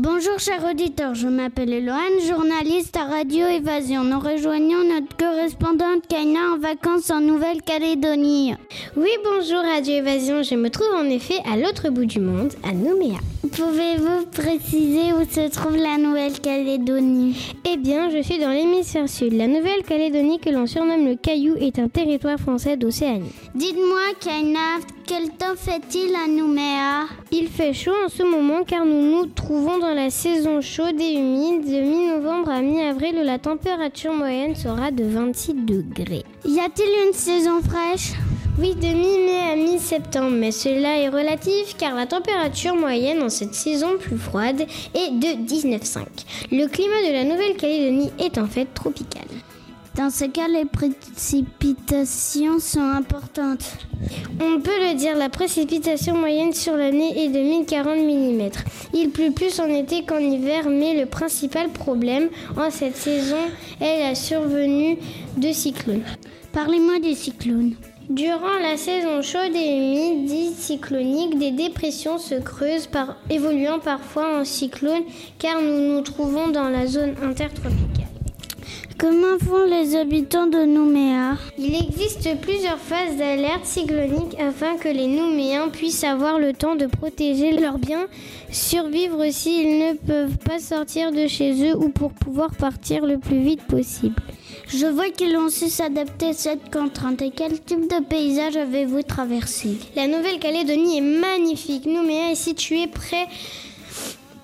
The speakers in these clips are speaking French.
Bonjour chers auditeurs, je m'appelle Eloane, journaliste à Radio Évasion. Nous rejoignons notre correspondante Kaina en vacances en Nouvelle-Calédonie. Oui, bonjour Radio Évasion, je me trouve en effet à l'autre bout du monde, à Nouméa. Pouvez-vous préciser où se trouve la Nouvelle-Calédonie? Eh bien, je suis dans l'hémisphère sud. La Nouvelle-Calédonie, que l'on surnomme le Caillou, est un territoire français d'Océanie. Dites-moi, Kaina, quel temps fait-il à Nouméa? Il fait chaud en ce moment car nous nous trouvons dans la saison chaude et humide de mi-novembre à mi-avril où la température moyenne sera de 26 degrés. Y a-t-il une saison fraîche? Oui, de mi-mai à mi-septembre, mais cela est relatif car la température moyenne en cette saison plus froide est de 19,5. Le climat de la Nouvelle-Calédonie est en fait tropical. Dans ce cas, les précipitations sont importantes. On peut le dire, la précipitation moyenne sur l'année est de 1040 mm. Il pleut plus en été qu'en hiver, mais le principal problème en cette saison est la survenue de cyclones. Parlez-moi des cyclones. Durant la saison chaude et humide, dite cyclonique, des dépressions se creusent, par, évoluant parfois en cyclones, car nous nous trouvons dans la zone intertropicale. Comment font les habitants de Nouméa? Il existe plusieurs phases d'alerte cyclonique afin que les Nouméens puissent avoir le temps de protéger leurs biens, survivre s'ils ne peuvent pas sortir de chez eux ou pour pouvoir partir le plus vite possible. Je vois qu'ils ont su s'adapter à cette contrainte. Et quel type de paysage avez-vous traversé? La Nouvelle-Calédonie est magnifique. Nouméa est située près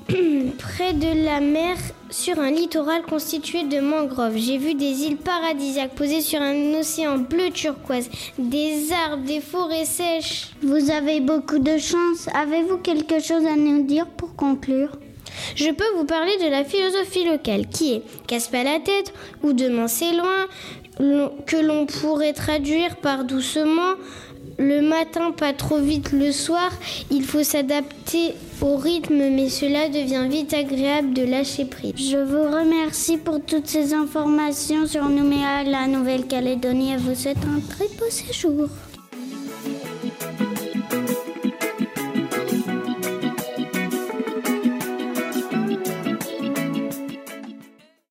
près de la mer sur un littoral constitué de mangroves. J'ai vu des îles paradisiaques posées sur un océan bleu turquoise, des arbres, des forêts sèches. Vous avez beaucoup de chance. Avez-vous quelque chose à nous dire pour conclure? Je peux vous parler de la philosophie locale qui est casse pas la tête ou demain c'est loin, que l'on pourrait traduire par doucement le matin, pas trop vite le soir. Il faut s'adapter au rythme, mais cela devient vite agréable de lâcher prise. Je vous remercie pour toutes ces informations sur Nouméa, la Nouvelle-Calédonie, et vous souhaite un très beau séjour.